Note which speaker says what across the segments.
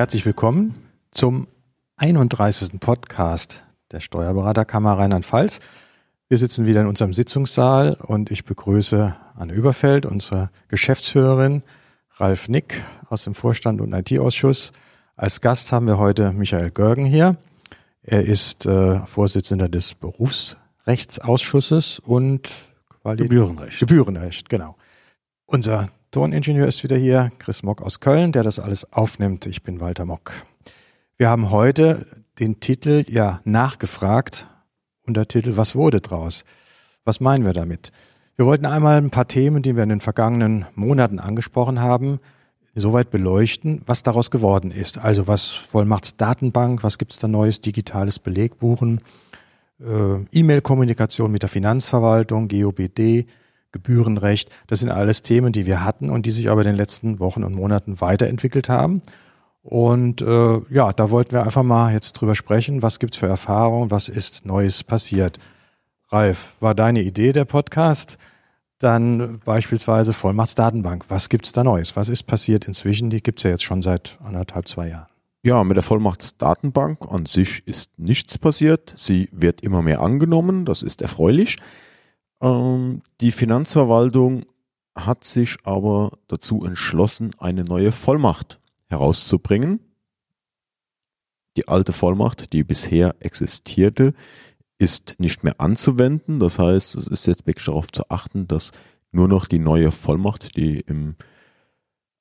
Speaker 1: Herzlich willkommen zum 31. Podcast der Steuerberaterkammer Rheinland-Pfalz. Wir sitzen wieder in unserem Sitzungssaal und ich begrüße Anne Überfeld, unsere Geschäftsführerin, Ralf Nick aus dem Vorstand und IT-Ausschuss. Als Gast haben wir heute Michael Görgen hier. Er ist äh, Vorsitzender des Berufsrechtsausschusses und
Speaker 2: Quali Gebührenrecht.
Speaker 1: Gebührenrecht, genau. Unser Toningenieur ist wieder hier, Chris Mock aus Köln, der das alles aufnimmt. Ich bin Walter Mock. Wir haben heute den Titel ja nachgefragt, Untertitel Was wurde draus? Was meinen wir damit? Wir wollten einmal ein paar Themen, die wir in den vergangenen Monaten angesprochen haben, soweit beleuchten, was daraus geworden ist. Also was Vollmachtsdatenbank, was gibt's da Neues, digitales Belegbuchen, äh, E-Mail-Kommunikation mit der Finanzverwaltung, GOBD, Gebührenrecht. Das sind alles Themen, die wir hatten und die sich aber in den letzten Wochen und Monaten weiterentwickelt haben. Und äh, ja, da wollten wir einfach mal jetzt drüber sprechen, was gibt's für Erfahrungen, was ist Neues passiert. Ralf, war deine Idee der Podcast? Dann beispielsweise Vollmachtsdatenbank. Was gibt's da Neues? Was ist passiert inzwischen? Die gibt's ja jetzt schon seit anderthalb, zwei Jahren.
Speaker 2: Ja, mit der Vollmachtsdatenbank an sich ist nichts passiert. Sie wird immer mehr angenommen. Das ist erfreulich. Ähm, die Finanzverwaltung hat sich aber dazu entschlossen, eine neue Vollmacht herauszubringen. Die alte Vollmacht, die bisher existierte, ist nicht mehr anzuwenden. Das heißt, es ist jetzt wirklich darauf zu achten, dass nur noch die neue Vollmacht, die im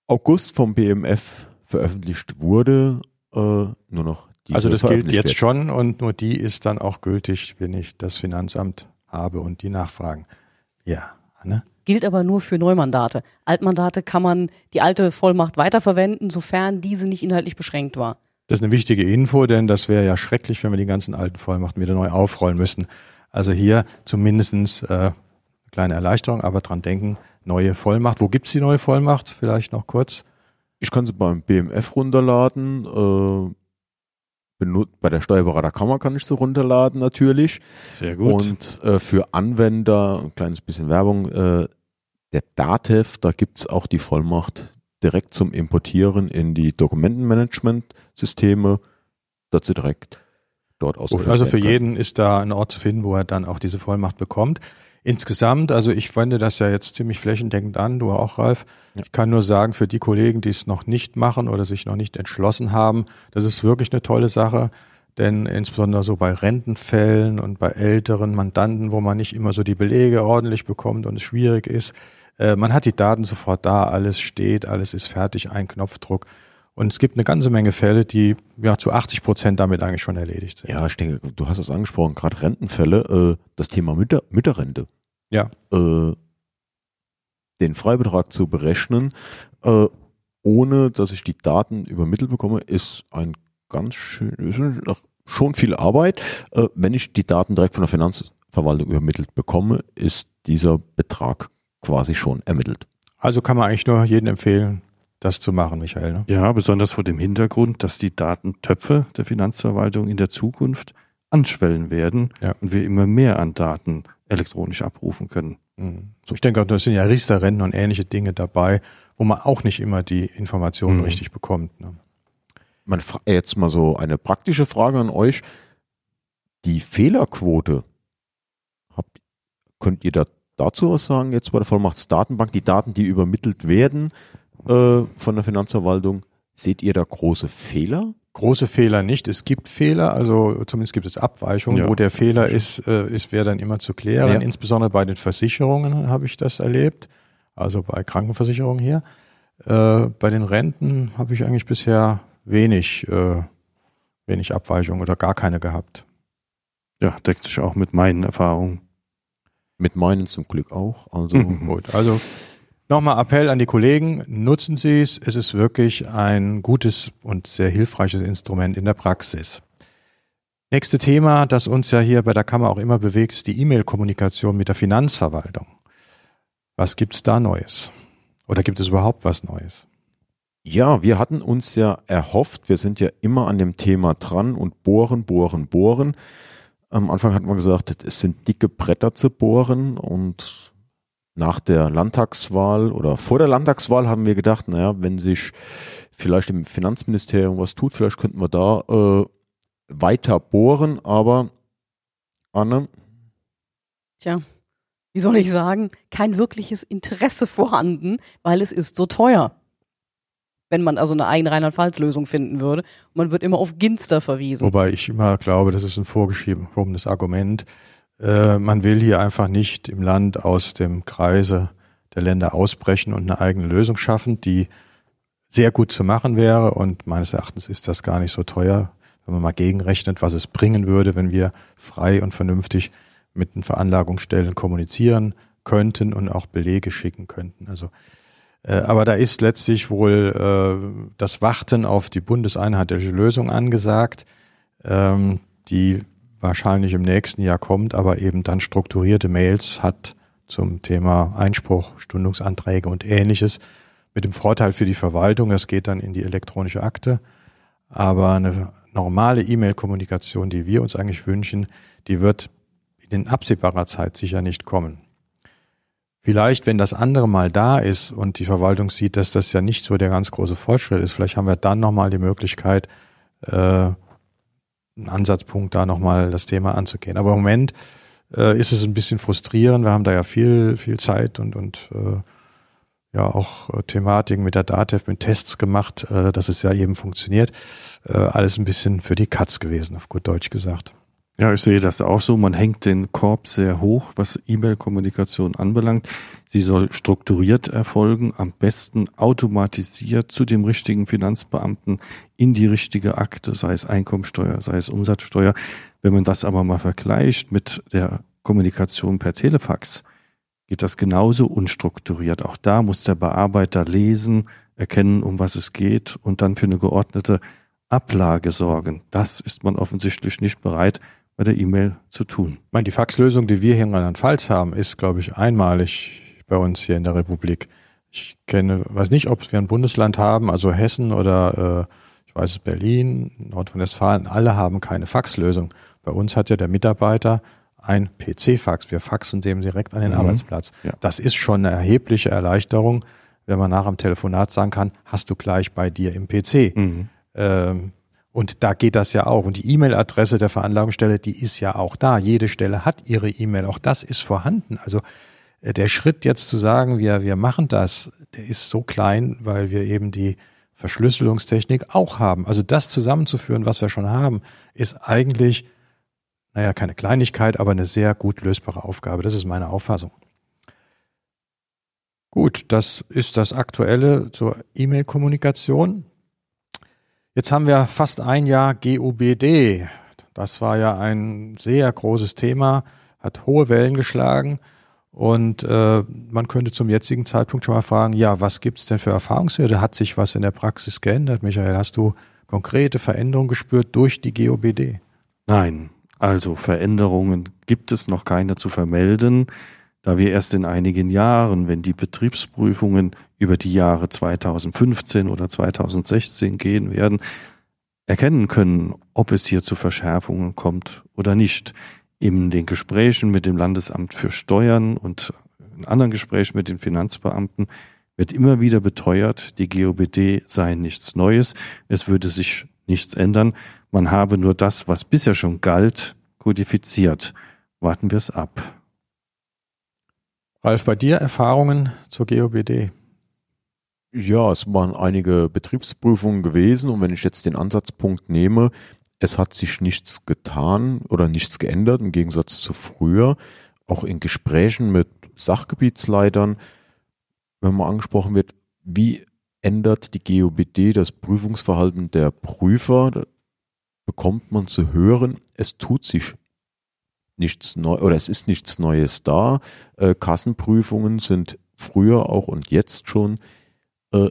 Speaker 2: August vom BMF veröffentlicht wurde, äh, nur noch
Speaker 1: diese Also das gilt jetzt wird. schon und nur die ist dann auch gültig, wenn ich das Finanzamt habe und die nachfragen. Ja,
Speaker 3: Anne? gilt aber nur für Neumandate. Altmandate kann man die alte Vollmacht weiterverwenden, sofern diese nicht inhaltlich beschränkt war.
Speaker 1: Das ist eine wichtige Info, denn das wäre ja schrecklich, wenn wir die ganzen alten Vollmachten wieder neu aufrollen müssten. Also hier zumindestens äh, kleine Erleichterung, aber dran denken, neue Vollmacht. Wo gibt's die neue Vollmacht? Vielleicht noch kurz.
Speaker 2: Ich kann sie beim BMF runterladen. Äh, bei der Steuerberaterkammer kann ich sie runterladen natürlich.
Speaker 1: Sehr gut.
Speaker 2: Und äh, für Anwender, ein kleines bisschen Werbung, äh, der DATEV, da gibt es auch die Vollmacht direkt zum Importieren in die Dokumentenmanagement-Systeme, dass sie direkt dort aus.
Speaker 1: Also für jeden ist da ein Ort zu finden, wo er dann auch diese Vollmacht bekommt. Insgesamt, also ich wende das ja jetzt ziemlich flächendeckend an, du auch, Ralf. Ja. Ich kann nur sagen, für die Kollegen, die es noch nicht machen oder sich noch nicht entschlossen haben, das ist wirklich eine tolle Sache. Denn insbesondere so bei Rentenfällen und bei älteren Mandanten, wo man nicht immer so die Belege ordentlich bekommt und es schwierig ist, äh, man hat die Daten sofort da, alles steht, alles ist fertig, ein Knopfdruck. Und es gibt eine ganze Menge Fälle, die ja zu 80 Prozent damit eigentlich schon erledigt sind.
Speaker 2: Ja, ich denke, du hast es angesprochen, gerade Rentenfälle, äh, das Thema Mütter, Mütterrente.
Speaker 1: Ja.
Speaker 2: Äh, den Freibetrag zu berechnen, äh, ohne dass ich die Daten übermittelt bekomme, ist ein ganz schön, schon viel Arbeit. Äh, wenn ich die Daten direkt von der Finanzverwaltung übermittelt bekomme, ist dieser Betrag quasi schon ermittelt.
Speaker 1: Also kann man eigentlich nur jedem empfehlen, das zu machen, Michael. Ne?
Speaker 4: Ja, besonders vor dem Hintergrund, dass die Datentöpfe der Finanzverwaltung in der Zukunft anschwellen werden ja. und wir immer mehr an Daten elektronisch abrufen können.
Speaker 1: Mhm. So, ich denke, da sind ja Riester-Rennen und ähnliche Dinge dabei, wo man auch nicht immer die Informationen mhm. richtig bekommt. Ne?
Speaker 2: Man jetzt mal so eine praktische Frage an euch. Die Fehlerquote, habt, könnt ihr da dazu was sagen jetzt bei der Vollmachtsdatenbank? Die Daten, die übermittelt werden äh, von der Finanzverwaltung, seht ihr da große Fehler?
Speaker 1: Große Fehler nicht. Es gibt Fehler, also zumindest gibt es Abweichungen. Ja. Wo der Fehler ist, äh, ist wäre dann immer zu klären. Ja. Insbesondere bei den Versicherungen habe ich das erlebt, also bei Krankenversicherungen hier. Äh, bei den Renten habe ich eigentlich bisher wenig, äh, wenig Abweichungen oder gar keine gehabt.
Speaker 4: Ja, deckt sich auch mit meinen Erfahrungen.
Speaker 2: Mit meinen zum Glück auch. Also
Speaker 1: mhm. gut. Also nochmal Appell an die Kollegen, nutzen Sie es. Es ist wirklich ein gutes und sehr hilfreiches Instrument in der Praxis. Nächste Thema, das uns ja hier bei der Kammer auch immer bewegt, ist die E-Mail-Kommunikation mit der Finanzverwaltung. Was gibt's da Neues? Oder gibt es überhaupt was Neues?
Speaker 2: Ja, wir hatten uns ja erhofft, wir sind ja immer an dem Thema dran und bohren, bohren, bohren. Am Anfang hat man gesagt, es sind dicke Bretter zu bohren und nach der Landtagswahl oder vor der Landtagswahl haben wir gedacht, naja, wenn sich vielleicht im Finanzministerium was tut. Vielleicht könnten wir da äh, weiter bohren, aber Anne?
Speaker 3: Tja, wie soll ich sagen, kein wirkliches Interesse vorhanden, weil es ist so teuer. Wenn man also eine eigene Rheinland-Pfalz-Lösung finden würde. Und man wird immer auf Ginster verwiesen.
Speaker 1: Wobei ich immer glaube, das ist ein vorgeschiebenes Argument. Äh, man will hier einfach nicht im Land aus dem Kreise der Länder ausbrechen und eine eigene Lösung schaffen, die sehr gut zu machen wäre. Und meines Erachtens ist das gar nicht so teuer, wenn man mal gegenrechnet, was es bringen würde, wenn wir frei und vernünftig mit den Veranlagungsstellen kommunizieren könnten und auch Belege schicken könnten. Also äh, aber da ist letztlich wohl äh, das Warten auf die bundeseinheitliche Lösung angesagt, ähm, die wahrscheinlich im nächsten Jahr kommt, aber eben dann strukturierte Mails hat zum Thema Einspruch, Stundungsanträge und ähnliches. Mit dem Vorteil für die Verwaltung, das geht dann in die elektronische Akte. Aber eine normale E-Mail-Kommunikation, die wir uns eigentlich wünschen, die wird in absehbarer Zeit sicher nicht kommen. Vielleicht, wenn das andere mal da ist und die Verwaltung sieht, dass das ja nicht so der ganz große Fortschritt ist, vielleicht haben wir dann nochmal die Möglichkeit, äh, einen Ansatzpunkt da nochmal das Thema anzugehen. Aber im Moment äh, ist es ein bisschen frustrierend. Wir haben da ja viel, viel Zeit und, und äh, ja auch äh, Thematiken mit der DATEV, mit Tests gemacht, äh, dass es ja eben funktioniert. Äh, alles ein bisschen für die Katz gewesen, auf gut Deutsch gesagt.
Speaker 4: Ja, ich sehe das auch so. Man hängt den Korb sehr hoch, was E-Mail-Kommunikation anbelangt. Sie soll strukturiert erfolgen, am besten automatisiert zu dem richtigen Finanzbeamten in die richtige Akte, sei es Einkommensteuer, sei es Umsatzsteuer. Wenn man das aber mal vergleicht mit der Kommunikation per Telefax, geht das genauso unstrukturiert. Auch da muss der Bearbeiter lesen, erkennen, um was es geht und dann für eine geordnete Ablage sorgen. Das ist man offensichtlich nicht bereit, bei der E-Mail zu tun.
Speaker 1: Ich meine, die Faxlösung, die wir hier in Rheinland-Pfalz haben, ist, glaube ich, einmalig bei uns hier in der Republik. Ich kenne, weiß nicht, ob wir ein Bundesland haben, also Hessen oder äh, ich weiß es Berlin, Nordrhein-Westfalen, alle haben keine Faxlösung. Bei uns hat ja der Mitarbeiter ein PC-Fax. Wir faxen dem direkt an den mhm. Arbeitsplatz. Ja. Das ist schon eine erhebliche Erleichterung, wenn man nach dem Telefonat sagen kann, hast du gleich bei dir im PC. Mhm. Ähm, und da geht das ja auch. Und die E-Mail-Adresse der Veranlagungsstelle, die ist ja auch da. Jede Stelle hat ihre E-Mail. Auch das ist vorhanden. Also äh, der Schritt jetzt zu sagen, wir, wir machen das, der ist so klein, weil wir eben die Verschlüsselungstechnik auch haben. Also das zusammenzuführen, was wir schon haben, ist eigentlich, naja, keine Kleinigkeit, aber eine sehr gut lösbare Aufgabe. Das ist meine Auffassung. Gut, das ist das Aktuelle zur E-Mail-Kommunikation. Jetzt haben wir fast ein Jahr GUBD. Das war ja ein sehr großes Thema, hat hohe Wellen geschlagen. Und äh, man könnte zum jetzigen Zeitpunkt schon mal fragen, ja, was gibt es denn für Erfahrungswerte? Hat sich was in der Praxis geändert? Michael, hast du konkrete Veränderungen gespürt durch die GOBD?
Speaker 4: Nein, also Veränderungen gibt es noch keine zu vermelden da wir erst in einigen Jahren, wenn die Betriebsprüfungen über die Jahre 2015 oder 2016 gehen werden, erkennen können, ob es hier zu Verschärfungen kommt oder nicht. In den Gesprächen mit dem Landesamt für Steuern und in anderen Gesprächen mit den Finanzbeamten wird immer wieder beteuert, die GOBD sei nichts Neues, es würde sich nichts ändern, man habe nur das, was bisher schon galt, kodifiziert. Warten wir es ab.
Speaker 1: Ralf, bei dir Erfahrungen zur GOBD?
Speaker 2: Ja, es waren einige Betriebsprüfungen gewesen und wenn ich jetzt den Ansatzpunkt nehme, es hat sich nichts getan oder nichts geändert im Gegensatz zu früher. Auch in Gesprächen mit Sachgebietsleitern, wenn man angesprochen wird, wie ändert die GOBD das Prüfungsverhalten der Prüfer, bekommt man zu hören, es tut sich nichts neu oder es ist nichts Neues da. Äh, Kassenprüfungen sind früher auch und jetzt schon äh,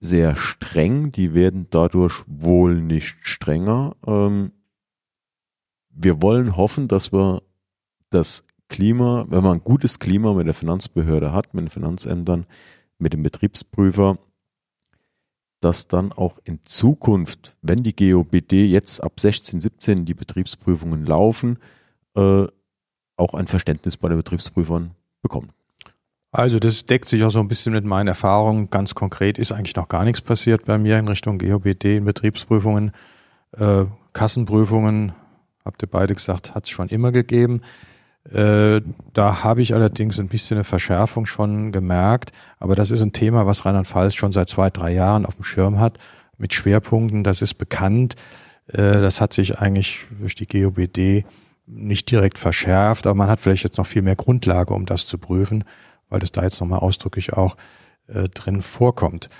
Speaker 2: sehr streng. Die werden dadurch wohl nicht strenger. Ähm, wir wollen hoffen, dass wir das Klima, wenn man ein gutes Klima mit der Finanzbehörde hat, mit den Finanzämtern, mit dem Betriebsprüfer, dass dann auch in Zukunft, wenn die GOBD jetzt ab 16, 17 die Betriebsprüfungen laufen, äh, auch ein Verständnis bei den Betriebsprüfern bekommen.
Speaker 1: Also das deckt sich auch so ein bisschen mit meinen Erfahrungen. Ganz konkret ist eigentlich noch gar nichts passiert bei mir in Richtung GOBD, in Betriebsprüfungen, äh, Kassenprüfungen, habt ihr beide gesagt, hat es schon immer gegeben. Äh, da habe ich allerdings ein bisschen eine Verschärfung schon gemerkt, aber das ist ein Thema, was Rheinland-Pfalz schon seit zwei, drei Jahren auf dem Schirm hat, mit Schwerpunkten, das ist bekannt. Äh, das hat sich eigentlich durch die GOBD nicht direkt verschärft, aber man hat vielleicht jetzt noch viel mehr Grundlage, um das zu prüfen weil das da jetzt nochmal ausdrücklich auch äh, drin vorkommt.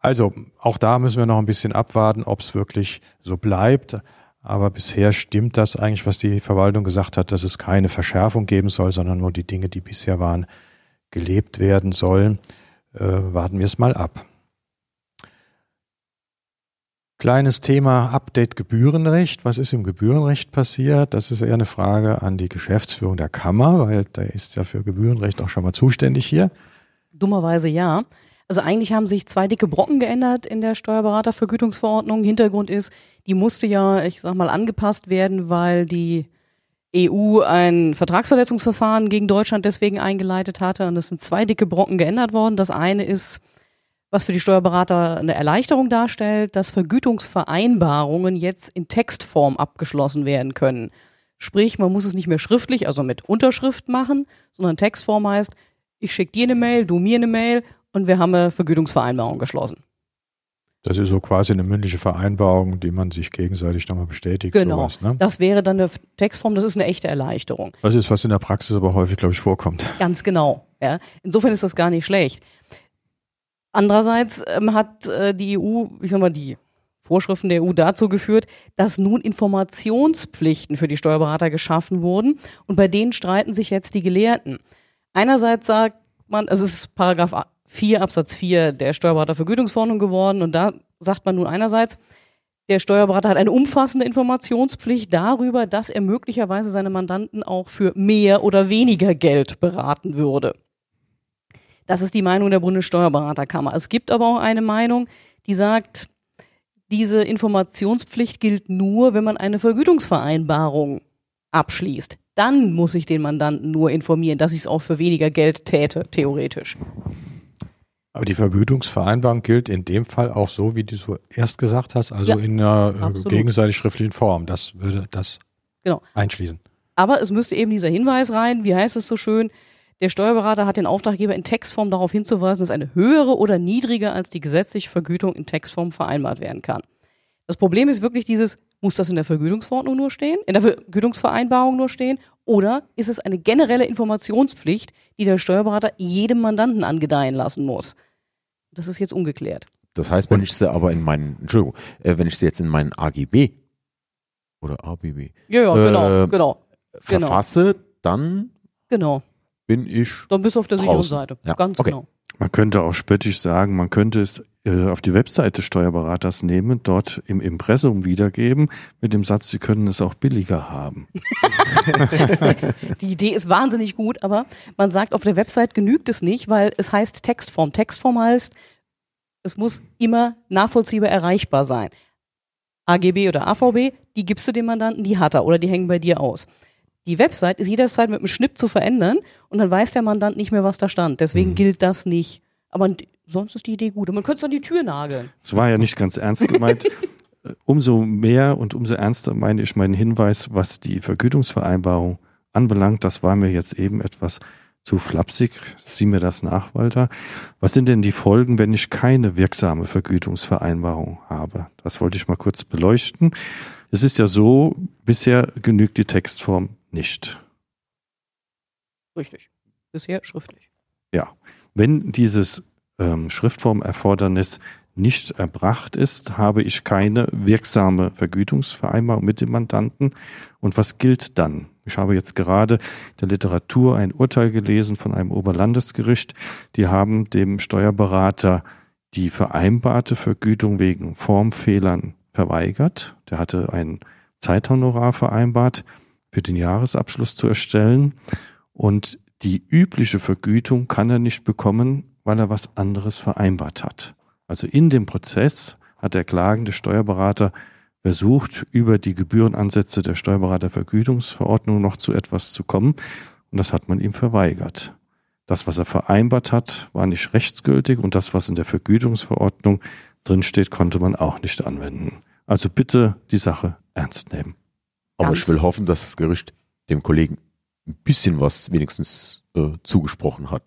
Speaker 1: Also auch da müssen wir noch ein bisschen abwarten, ob es wirklich so bleibt. Aber bisher stimmt das eigentlich, was die Verwaltung gesagt hat, dass es keine Verschärfung geben soll, sondern nur die Dinge, die bisher waren, gelebt werden sollen. Äh, warten wir es mal ab. Kleines Thema Update Gebührenrecht. Was ist im Gebührenrecht passiert? Das ist eher eine Frage an die Geschäftsführung der Kammer, weil da ist ja für Gebührenrecht auch schon mal zuständig hier.
Speaker 3: Dummerweise ja. Also eigentlich haben sich zwei dicke Brocken geändert in der Steuerberatervergütungsverordnung. Hintergrund ist, die musste ja, ich sag mal, angepasst werden, weil die EU ein Vertragsverletzungsverfahren gegen Deutschland deswegen eingeleitet hatte. Und es sind zwei dicke Brocken geändert worden. Das eine ist was für die Steuerberater eine Erleichterung darstellt, dass Vergütungsvereinbarungen jetzt in Textform abgeschlossen werden können. Sprich, man muss es nicht mehr schriftlich, also mit Unterschrift machen, sondern Textform heißt, ich schicke dir eine Mail, du mir eine Mail und wir haben eine Vergütungsvereinbarung geschlossen.
Speaker 1: Das ist so quasi eine mündliche Vereinbarung, die man sich gegenseitig nochmal bestätigt.
Speaker 3: Genau. Sowas, ne? Das wäre dann eine Textform, das ist eine echte Erleichterung.
Speaker 1: Das ist, was in der Praxis aber häufig, glaube ich, vorkommt.
Speaker 3: Ganz genau. Ja. Insofern ist das gar nicht schlecht. Andererseits ähm, hat äh, die EU, ich sag mal, die Vorschriften der EU dazu geführt, dass nun Informationspflichten für die Steuerberater geschaffen wurden und bei denen streiten sich jetzt die Gelehrten. Einerseits sagt man, es ist Paragraph 4 Absatz 4 der Steuerberatervergütungsverordnung geworden und da sagt man nun einerseits, der Steuerberater hat eine umfassende Informationspflicht darüber, dass er möglicherweise seine Mandanten auch für mehr oder weniger Geld beraten würde. Das ist die Meinung der Bundessteuerberaterkammer. Es gibt aber auch eine Meinung, die sagt, diese Informationspflicht gilt nur, wenn man eine Vergütungsvereinbarung abschließt. Dann muss ich den Mandanten nur informieren, dass ich es auch für weniger Geld täte, theoretisch.
Speaker 1: Aber die Vergütungsvereinbarung gilt in dem Fall auch so, wie du so erst gesagt hast, also ja, in einer äh, gegenseitig schriftlichen Form. Das würde das genau. einschließen.
Speaker 3: Aber es müsste eben dieser Hinweis rein, wie heißt es so schön, der Steuerberater hat den Auftraggeber in Textform darauf hinzuweisen, dass eine höhere oder niedriger als die gesetzliche Vergütung in Textform vereinbart werden kann. Das Problem ist wirklich dieses, muss das in der Vergütungsverordnung nur stehen, in der Vergütungsvereinbarung nur stehen, oder ist es eine generelle Informationspflicht, die der Steuerberater jedem Mandanten angedeihen lassen muss? Das ist jetzt ungeklärt.
Speaker 2: Das heißt, wenn ich sie aber in meinen, Entschuldigung, äh, wenn ich sie jetzt in meinen AGB oder ABB
Speaker 3: ja, ja, genau, äh, genau,
Speaker 2: verfasse, genau. dann
Speaker 3: genau
Speaker 2: bin ich.
Speaker 3: Dann bist du auf der sicheren Seite.
Speaker 2: Ja.
Speaker 3: Ganz okay. genau.
Speaker 4: Man könnte auch spöttisch sagen, man könnte es äh, auf die Webseite des Steuerberaters nehmen, dort im Impressum wiedergeben, mit dem Satz, Sie können es auch billiger haben.
Speaker 3: die Idee ist wahnsinnig gut, aber man sagt, auf der Website genügt es nicht, weil es heißt Textform. Textform heißt, es muss immer nachvollziehbar erreichbar sein. AGB oder AVB, die gibst du dem Mandanten, die hat er oder die hängen bei dir aus. Die Website ist jederzeit mit einem Schnipp zu verändern und dann weiß der Mandant nicht mehr, was da stand. Deswegen mhm. gilt das nicht. Aber sonst ist die Idee gut. Und man könnte es an die Tür nageln.
Speaker 4: Es war ja nicht ganz ernst gemeint. umso mehr und umso ernster meine ich meinen Hinweis, was die Vergütungsvereinbarung anbelangt. Das war mir jetzt eben etwas zu flapsig. Sieh mir das nach, Walter. Was sind denn die Folgen, wenn ich keine wirksame Vergütungsvereinbarung habe? Das wollte ich mal kurz beleuchten. Es ist ja so, bisher genügt die Textform nicht.
Speaker 3: Richtig. Bisher schriftlich.
Speaker 4: Ja. Wenn dieses ähm, Schriftformerfordernis nicht erbracht ist, habe ich keine wirksame Vergütungsvereinbarung mit dem Mandanten. Und was gilt dann? Ich habe jetzt gerade der Literatur ein Urteil gelesen von einem Oberlandesgericht. Die haben dem Steuerberater die vereinbarte Vergütung wegen Formfehlern verweigert. Der hatte ein Zeithonorar vereinbart für den Jahresabschluss zu erstellen und die übliche Vergütung kann er nicht bekommen, weil er was anderes vereinbart hat. Also in dem Prozess hat der klagende Steuerberater versucht, über die Gebührenansätze der Steuerberatervergütungsverordnung noch zu etwas zu kommen und das hat man ihm verweigert. das, was er vereinbart hat, war nicht rechtsgültig und das, was in der Vergütungsverordnung drinsteht, konnte man auch nicht anwenden. Also bitte die Sache ernst nehmen.
Speaker 2: Aber ich will hoffen, dass das Gericht dem Kollegen ein bisschen was wenigstens äh, zugesprochen hat.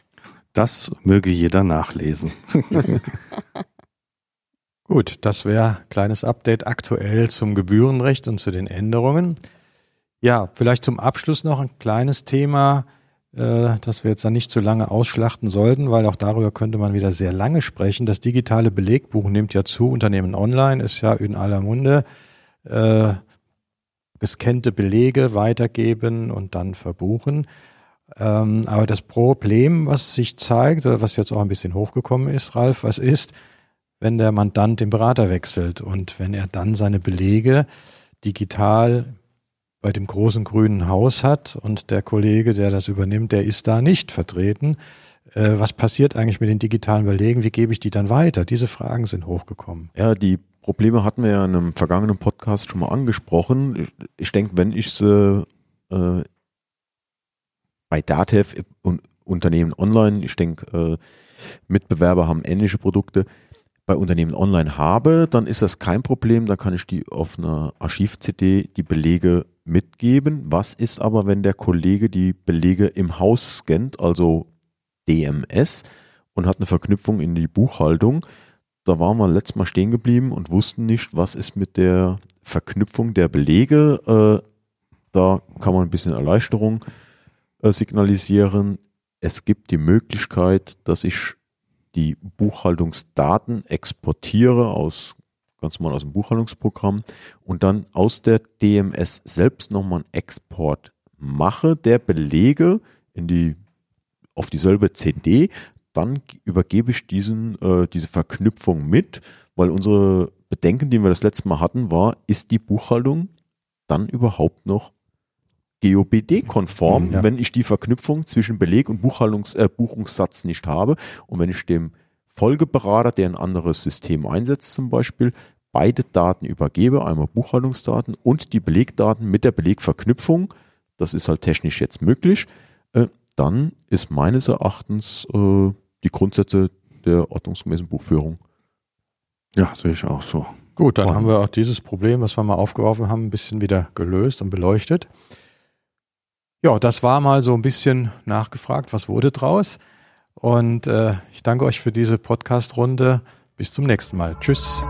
Speaker 4: Das möge jeder nachlesen.
Speaker 1: Gut, das wäre kleines Update aktuell zum Gebührenrecht und zu den Änderungen. Ja, vielleicht zum Abschluss noch ein kleines Thema, äh, das wir jetzt dann nicht zu lange ausschlachten sollten, weil auch darüber könnte man wieder sehr lange sprechen. Das digitale Belegbuch nimmt ja zu, Unternehmen online ist ja in aller Munde. Äh, gescannte Belege weitergeben und dann verbuchen. Ähm, aber das Problem, was sich zeigt, oder was jetzt auch ein bisschen hochgekommen ist, Ralf, was ist, wenn der Mandant den Berater wechselt und wenn er dann seine Belege digital bei dem großen grünen Haus hat und der Kollege, der das übernimmt, der ist da nicht vertreten. Äh, was passiert eigentlich mit den digitalen Belegen? Wie gebe ich die dann weiter? Diese Fragen sind hochgekommen.
Speaker 2: Ja, die Probleme hatten wir ja in einem vergangenen Podcast schon mal angesprochen. Ich, ich denke, wenn ich sie äh, bei Datev und Unternehmen online, ich denke, äh, Mitbewerber haben ähnliche Produkte, bei Unternehmen online habe, dann ist das kein Problem, dann kann ich die auf einer Archiv-CD die Belege mitgeben. Was ist aber, wenn der Kollege die Belege im Haus scannt, also DMS, und hat eine Verknüpfung in die Buchhaltung? Da waren wir letztes Mal stehen geblieben und wussten nicht, was ist mit der Verknüpfung der Belege. Äh, da kann man ein bisschen Erleichterung äh, signalisieren. Es gibt die Möglichkeit, dass ich die Buchhaltungsdaten exportiere aus ganz normal aus dem Buchhaltungsprogramm und dann aus der DMS selbst nochmal einen Export mache der Belege in die auf dieselbe CD, dann übergebe ich diesen, äh, diese Verknüpfung mit, weil unsere Bedenken, die wir das letzte Mal hatten, war, ist die Buchhaltung dann überhaupt noch GOBD-konform,
Speaker 1: Ja.
Speaker 2: wenn ich die Verknüpfung zwischen Beleg und Buchhaltungs äh, Buchungssatz nicht habe und wenn ich dem Folgeberater, der ein anderes System einsetzt zum Beispiel, beide Daten übergebe, einmal Buchhaltungsdaten und die Belegdaten mit der Belegverknüpfung, das ist halt technisch jetzt möglich, äh, dann ist meines Erachtens äh, die Grundsätze der ordnungsgemäßen Buchführung.
Speaker 4: Ja, sehe ich auch so.
Speaker 1: Gut, dann
Speaker 2: Wow.
Speaker 1: haben wir auch dieses Problem, was wir mal aufgeworfen haben, ein bisschen wieder gelöst und beleuchtet. Ja, das war mal so ein bisschen nachgefragt, was wurde draus? Und äh, ich danke euch für diese Podcast-Runde. Bis zum nächsten Mal. Tschüss.